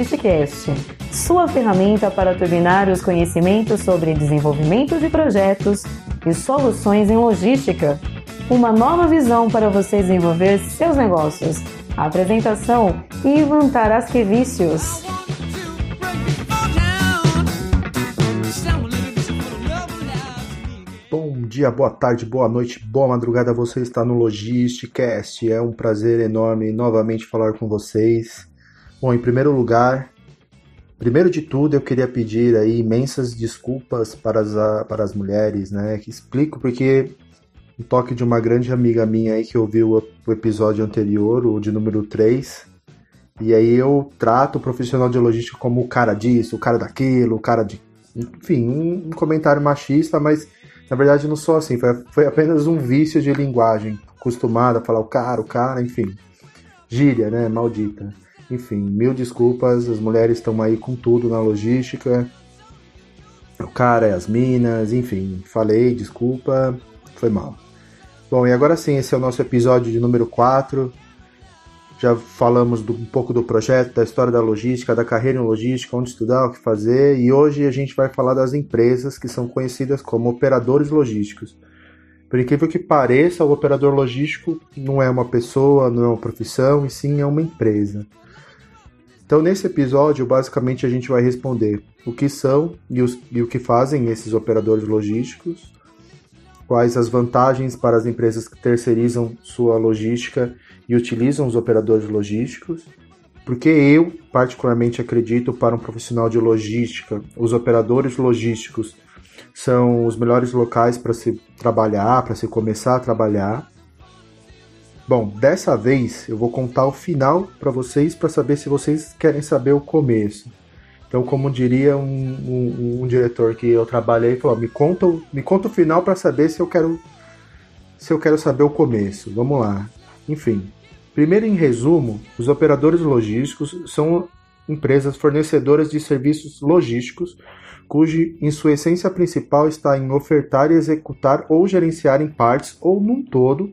Logisticast, sua ferramenta para turbinar os conhecimentos sobre desenvolvimento de projetos e soluções em logística. Uma nova visão para você desenvolver seus negócios. apresentação Ivan Tarasquevicius. Bom dia, boa tarde, boa noite, boa madrugada. Você está no Logisticast. É um prazer enorme novamente falar com vocês. Bom, em primeiro lugar, primeiro de tudo, eu queria pedir aí imensas desculpas para as, para as mulheres, né? Explico porque um toque de uma grande amiga minha aí que ouviu o, episódio anterior, o de número 3. E aí eu trato o profissional de logística como o cara disso, o cara daquilo, o cara de. Enfim, um comentário machista, mas na verdade não sou assim, foi, foi apenas um vício de linguagem, acostumado a falar o cara, o cara, enfim. Gíria, né? Maldita. Enfim, mil desculpas, as mulheres estão aí com tudo na logística. O cara é as minas, enfim, falei, desculpa, foi mal. Bom, e agora sim, esse é o nosso episódio de número 4. Já falamos do, um pouco do projeto, da história da logística, da carreira em logística, onde estudar, o que fazer, e hoje a gente vai falar das empresas que são conhecidas como operadores logísticos. Por incrível que pareça, o operador logístico não é uma pessoa, não é uma profissão, e sim é uma empresa. Então, nesse episódio, basicamente a gente vai responder o que são e, os, e o que fazem esses operadores logísticos, quais as vantagens para as empresas que terceirizam sua logística e utilizam os operadores logísticos, porque eu, particularmente, acredito para um profissional de logística, os operadores logísticos são os melhores locais para se trabalhar, para se começar a trabalhar. Bom, dessa vez eu vou contar o final para vocês para saber se vocês querem saber o começo. Então, como diria um, um, um diretor que eu trabalhei, falou: me conta, me conta o final para saber se eu quero se eu quero saber o começo. Vamos lá. Enfim, primeiro em resumo, os operadores logísticos são empresas fornecedoras de serviços logísticos cujo em sua essência principal está em ofertar e executar ou gerenciar em partes ou num todo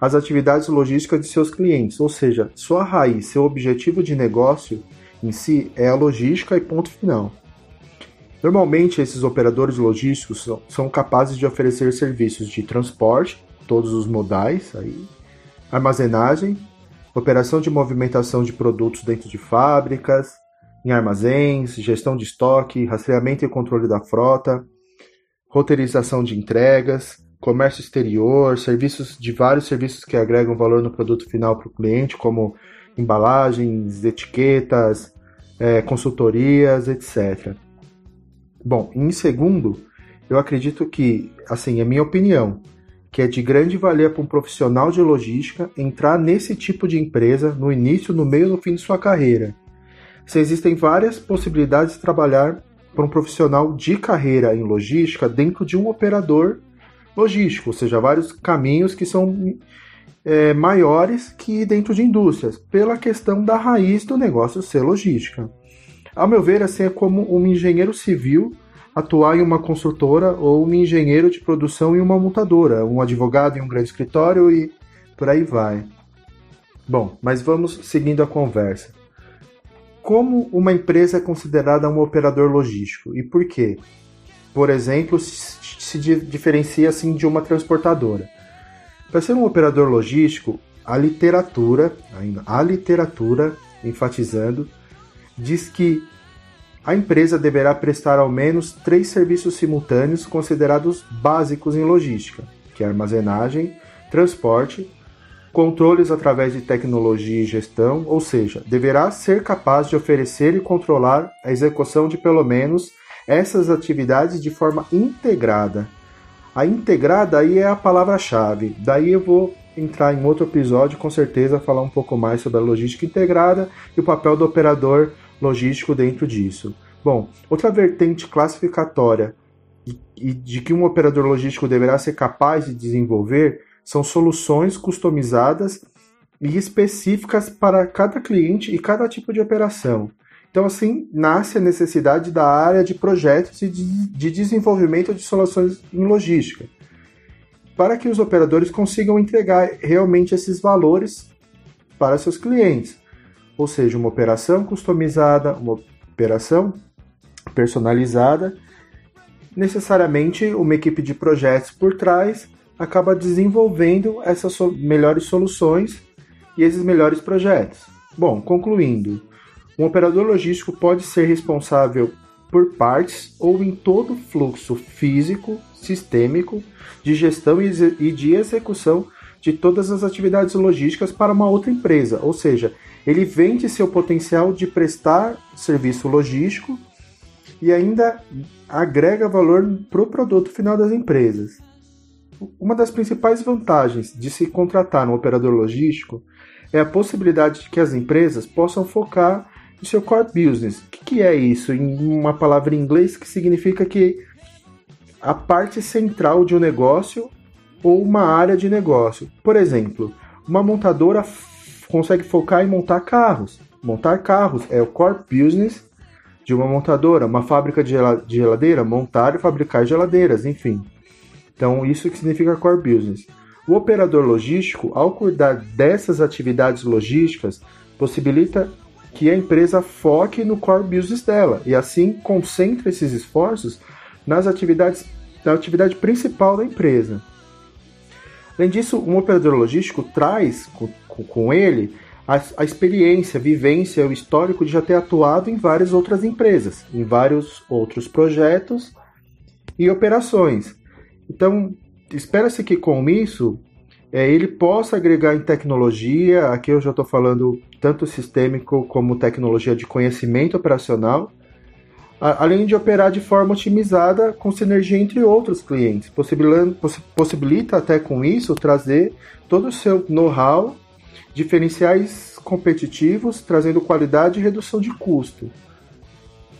as atividades logísticas de seus clientes, ou seja, sua raiz, seu objetivo de negócio em si é a logística e ponto final. Normalmente, esses operadores logísticos são, capazes de oferecer serviços de transporte, todos os modais, aí, armazenagem, operação de movimentação de produtos dentro de fábricas, em armazéns, gestão de estoque, rastreamento e controle da frota, roteirização de entregas, comércio exterior, serviços de vários serviços que agregam valor no produto final para o cliente, como embalagens, etiquetas, é, consultorias, etc. Bom, em segundo, eu acredito que, assim, é minha opinião, que é de grande valia para um profissional de logística entrar nesse tipo de empresa no início, no meio e no fim de sua carreira. Se existem várias possibilidades de trabalhar para um profissional de carreira em logística dentro de um operador logístico, ou seja, vários caminhos que são é, maiores que dentro de indústrias, pela questão da raiz do negócio ser logística. Ao meu ver, assim é como um engenheiro civil atuar em uma construtora ou um engenheiro de produção em uma montadora, um advogado em um grande escritório e por aí vai. Bom, mas vamos seguindo a conversa. Como uma empresa é considerada um operador logístico e por quê? Por exemplo, se diferencia assim de uma transportadora. Para ser um operador logístico, a literatura, a literatura, enfatizando, diz que a empresa deverá prestar ao menos três serviços simultâneos considerados básicos em logística, que é armazenagem, transporte, controles através de tecnologia e gestão, ou seja, deverá ser capaz de oferecer e controlar a execução de pelo menos essas atividades de forma integrada. A integrada aí é a palavra-chave. Daí eu vou entrar em outro episódio, com certeza, falar um pouco mais sobre a logística integrada e o papel do operador logístico dentro disso. Bom, outra vertente classificatória e de que um operador logístico deverá ser capaz de desenvolver são soluções customizadas e específicas para cada cliente e cada tipo de operação. Então, assim, nasce a necessidade da área de projetos e de, de desenvolvimento de soluções em logística, para que os operadores consigam entregar realmente esses valores para seus clientes. ou seja, uma operação customizada, uma operação personalizada. Necessariamente, uma equipe de projetos por trás acaba desenvolvendo essas melhores soluções e esses melhores projetos. Bom, concluindo, um operador logístico pode ser responsável por partes ou em todo o fluxo físico, sistêmico, de gestão e de execução de todas as atividades logísticas para uma outra empresa, ou seja, ele vende seu potencial de prestar serviço logístico e ainda agrega valor para o produto final das empresas. Uma das principais vantagens de se contratar um operador logístico é a possibilidade de que as empresas possam focar no seu core business. O que é isso? Em uma palavra em inglês que significa que a parte central de um negócio ou uma área de negócio. Por exemplo, uma montadora consegue focar em montar carros. Montar carros é o core business de uma montadora. Uma fábrica de geladeira, montar e fabricar geladeiras, enfim. Então, isso que significa core business. O operador logístico, ao cuidar dessas atividades logísticas, possibilita que a empresa foque no core business dela e assim concentre esses esforços nas atividades na atividade principal da empresa. Além disso, um operador logístico traz com, com ele a, a experiência, a vivência, o histórico de já ter atuado em várias outras empresas, em vários outros projetos e operações. Então, espera-se que com isso é, ele possa agregar em tecnologia, aqui eu já estou falando tanto sistêmico como tecnologia de conhecimento operacional, a, além de operar de forma otimizada com sinergia entre outros clientes, possibilita até com isso trazer todo o seu know-how, diferenciais competitivos, trazendo qualidade e redução de custo.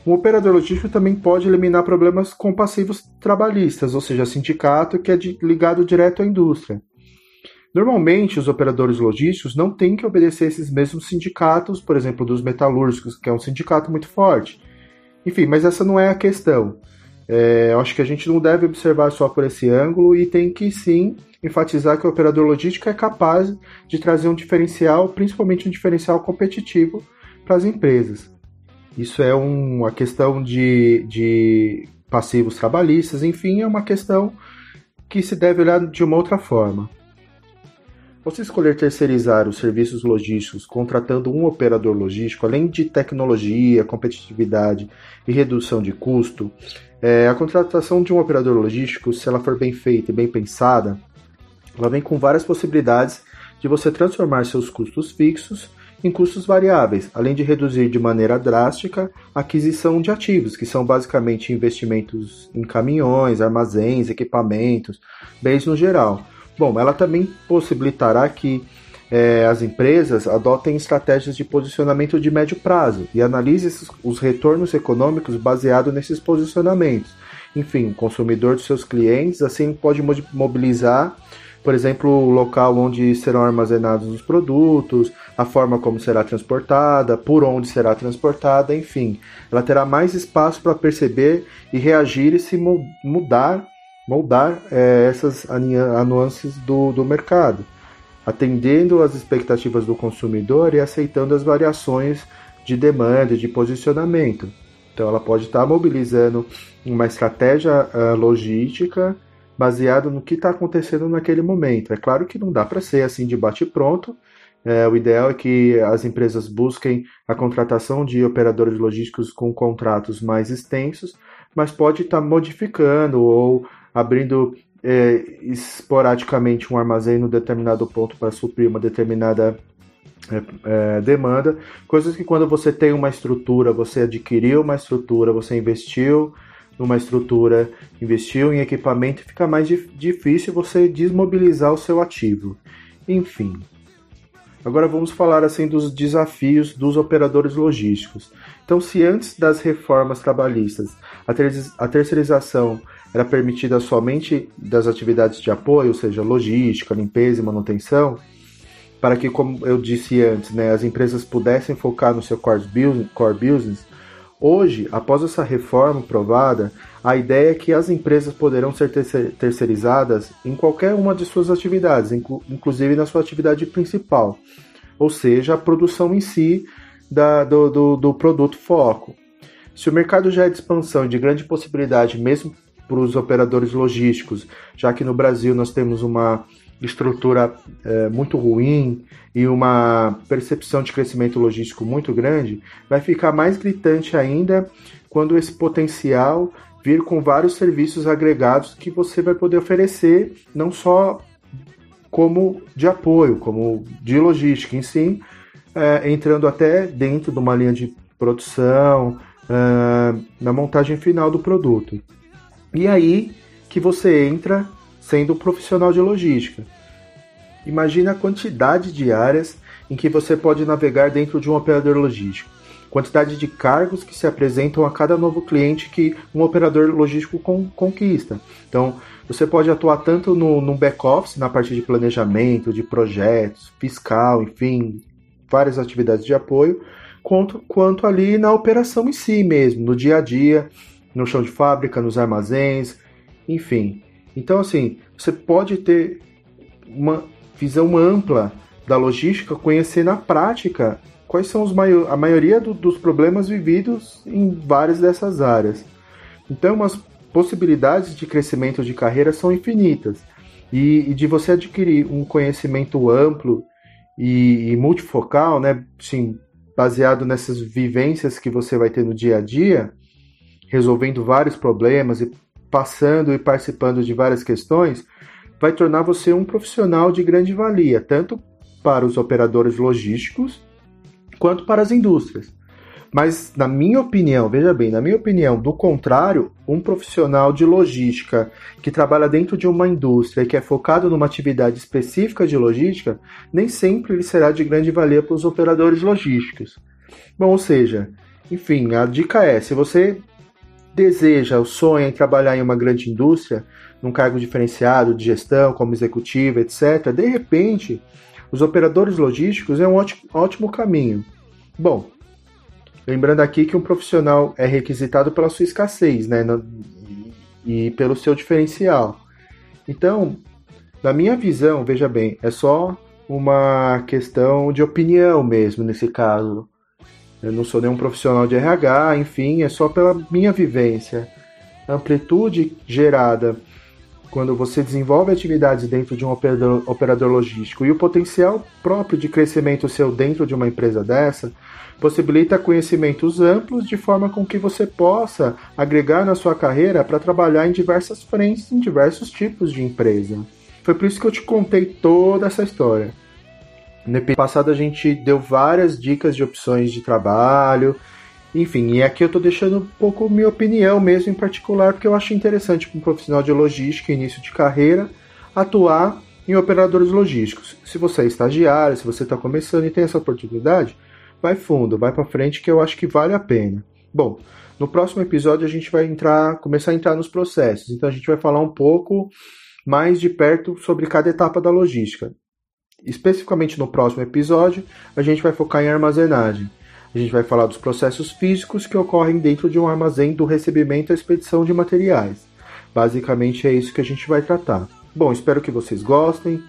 Um operador logístico também pode eliminar problemas com passivos trabalhistas, ou seja, sindicato que é de, ligado direto à indústria. Normalmente, os operadores logísticos não têm que obedecer esses mesmos sindicatos, por exemplo, dos metalúrgicos, que é um sindicato muito forte. Enfim, mas essa não é a questão. É, acho que a gente não deve observar só por esse ângulo e tem que sim enfatizar que o operador logístico é capaz de trazer um diferencial, principalmente um diferencial competitivo para as empresas. Isso é um, uma questão de, de passivos trabalhistas, enfim, é uma questão que se deve olhar de uma outra forma. Você escolher terceirizar os serviços logísticos contratando um operador logístico, além de tecnologia, competitividade e redução de custo, é, a contratação de um operador logístico, se ela for bem feita e bem pensada, ela vem com várias possibilidades de você transformar seus custos fixos em custos variáveis, além de reduzir de maneira drástica a aquisição de ativos, que são basicamente investimentos em caminhões, armazéns, equipamentos, bens no geral. Bom, ela também possibilitará que é, as empresas adotem estratégias de posicionamento de médio prazo e analisem os retornos econômicos baseados nesses posicionamentos. Enfim, o consumidor dos seus clientes assim pode mobilizar por exemplo, o local onde serão armazenados os produtos, a forma como será transportada, por onde será transportada, enfim. Ela terá mais espaço para perceber e reagir e se mudar, moldar é, essas nuances do, do mercado, atendendo às expectativas do consumidor e aceitando as variações de demanda de posicionamento. Então, ela pode estar mobilizando uma estratégia uh, logística baseado no que está acontecendo naquele momento. É claro que não dá para ser assim de bate-pronto. É, o ideal é que as empresas busquem a contratação de operadores logísticos com contratos mais extensos, mas pode estar tá modificando ou abrindo é, esporadicamente um armazém no determinado ponto para suprir uma determinada é, é, demanda, coisas que quando você tem uma estrutura, você adquiriu uma estrutura, você investiu numa estrutura, investiu em equipamento, fica mais difícil você desmobilizar o seu ativo. Enfim. Agora vamos falar assim dos desafios dos operadores logísticos. Então, se antes das reformas trabalhistas a, ter a terceirização era permitida somente das atividades de apoio, ou seja, logística, limpeza e manutenção, para que, como eu disse antes, né, as empresas pudessem focar no seu core business, core business Hoje, após essa reforma aprovada, a ideia é que as empresas poderão ser terceirizadas em qualquer uma de suas atividades, inclusive na sua atividade principal, ou seja, a produção em si da, do, do, do produto foco. Se o mercado já é de expansão e de grande possibilidade, mesmo para os operadores logísticos, já que no Brasil nós temos uma estrutura é, muito ruim e uma percepção de crescimento logístico muito grande, vai ficar mais gritante ainda quando esse potencial vir com vários serviços agregados que você vai poder oferecer, não só como de apoio, como de logística em si, é, entrando até dentro de uma linha de produção, é, na montagem final do produto. E aí que você entra sendo um profissional de logística. Imagina a quantidade de áreas em que você pode navegar dentro de um operador logístico. Quantidade de cargos que se apresentam a cada novo cliente que um operador logístico conquista. Então, você pode atuar tanto no, no back-office, na parte de planejamento, de projetos, fiscal, enfim, várias atividades de apoio, quanto, quanto ali na operação em si mesmo, no dia a dia, no chão de fábrica, nos armazéns, enfim. Então, assim, você pode ter uma visão ampla da logística, conhecer na prática quais são os maior, a maioria do, dos problemas vividos em várias dessas áreas. Então, as possibilidades de crescimento de carreira são infinitas. E, e de você adquirir um conhecimento amplo e, e multifocal, né, sim, baseado nessas vivências que você vai ter no dia a dia, resolvendo vários problemas e passando e participando de várias questões, vai tornar você um profissional de grande valia, tanto para os operadores logísticos quanto para as indústrias. Mas, na minha opinião, veja bem, na minha opinião, do contrário, um profissional de logística que trabalha dentro de uma indústria e que é focado numa atividade específica de logística, nem sempre ele será de grande valia para os operadores logísticos. Bom, ou seja, enfim, a dica é: se você deseja, o sonho em trabalhar em uma grande indústria, num cargo diferenciado de gestão, como executivo, etc., de repente, os operadores logísticos é um ótimo, ótimo caminho. Bom, Lembrando aqui que um profissional é requisitado pela sua escassez, né? E pelo seu diferencial. Então, na minha visão, veja bem, é só uma questão de opinião mesmo nesse caso. Eu não sou nenhum profissional de RH, enfim, é só pela minha vivência. A amplitude gerada quando você desenvolve atividades dentro de um operador, operador logístico e o potencial próprio de crescimento seu dentro de uma empresa dessa possibilita conhecimentos amplos de forma com que você possa agregar na sua carreira para trabalhar em diversas frentes, em diversos tipos de empresa. Foi por isso que eu te contei toda essa história. No episódio passado a gente deu várias dicas de opções de trabalho, enfim, e aqui eu estou deixando um pouco minha opinião mesmo em particular, porque eu acho interessante para um profissional de logística, início de carreira, atuar em operadores logísticos. Se você é estagiário, se você está começando e tem essa oportunidade, vai fundo, vai para frente que eu acho que vale a pena. Bom, no próximo episódio a gente vai entrar, começar a entrar nos processos. Então a gente vai falar um pouco mais de perto sobre cada etapa da logística. Especificamente no próximo episódio, a gente vai focar em armazenagem. A gente vai falar dos processos físicos que ocorrem dentro de um armazém do recebimento e expedição de materiais. Basicamente é isso que a gente vai tratar. Bom, espero que vocês gostem.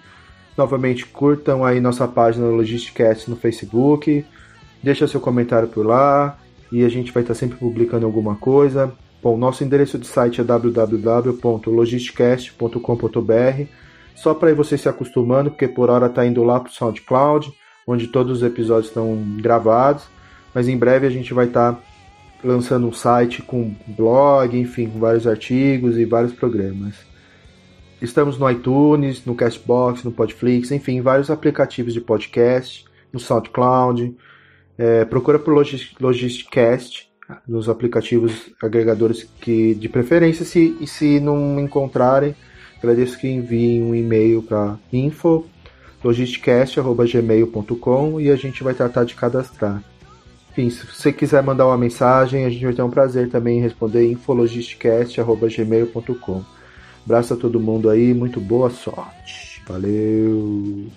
Novamente curtam aí nossa página Logisticast no Facebook, Deixa seu comentário por lá e a gente vai estar sempre publicando alguma coisa. Bom, nosso endereço de site é www.logisticast.com.br. Só para você se acostumando, porque por hora está indo lá para o SoundCloud, onde todos os episódios estão gravados. Mas em breve a gente vai estar lançando um site com blog, enfim, com vários artigos e vários programas. Estamos no iTunes, no Castbox, no Podflix, enfim, vários aplicativos de podcast, no SoundCloud. É, procura por Logisticast nos aplicativos agregadores que de preferência se, e se não encontrarem agradeço que enviem um e-mail para info logisticast.gmail.com e a gente vai tratar de cadastrar. Enfim, se você quiser mandar uma mensagem, a gente vai ter um prazer também em responder infologisticast.gmail.com. Abraço a todo mundo aí, muito boa sorte. Valeu!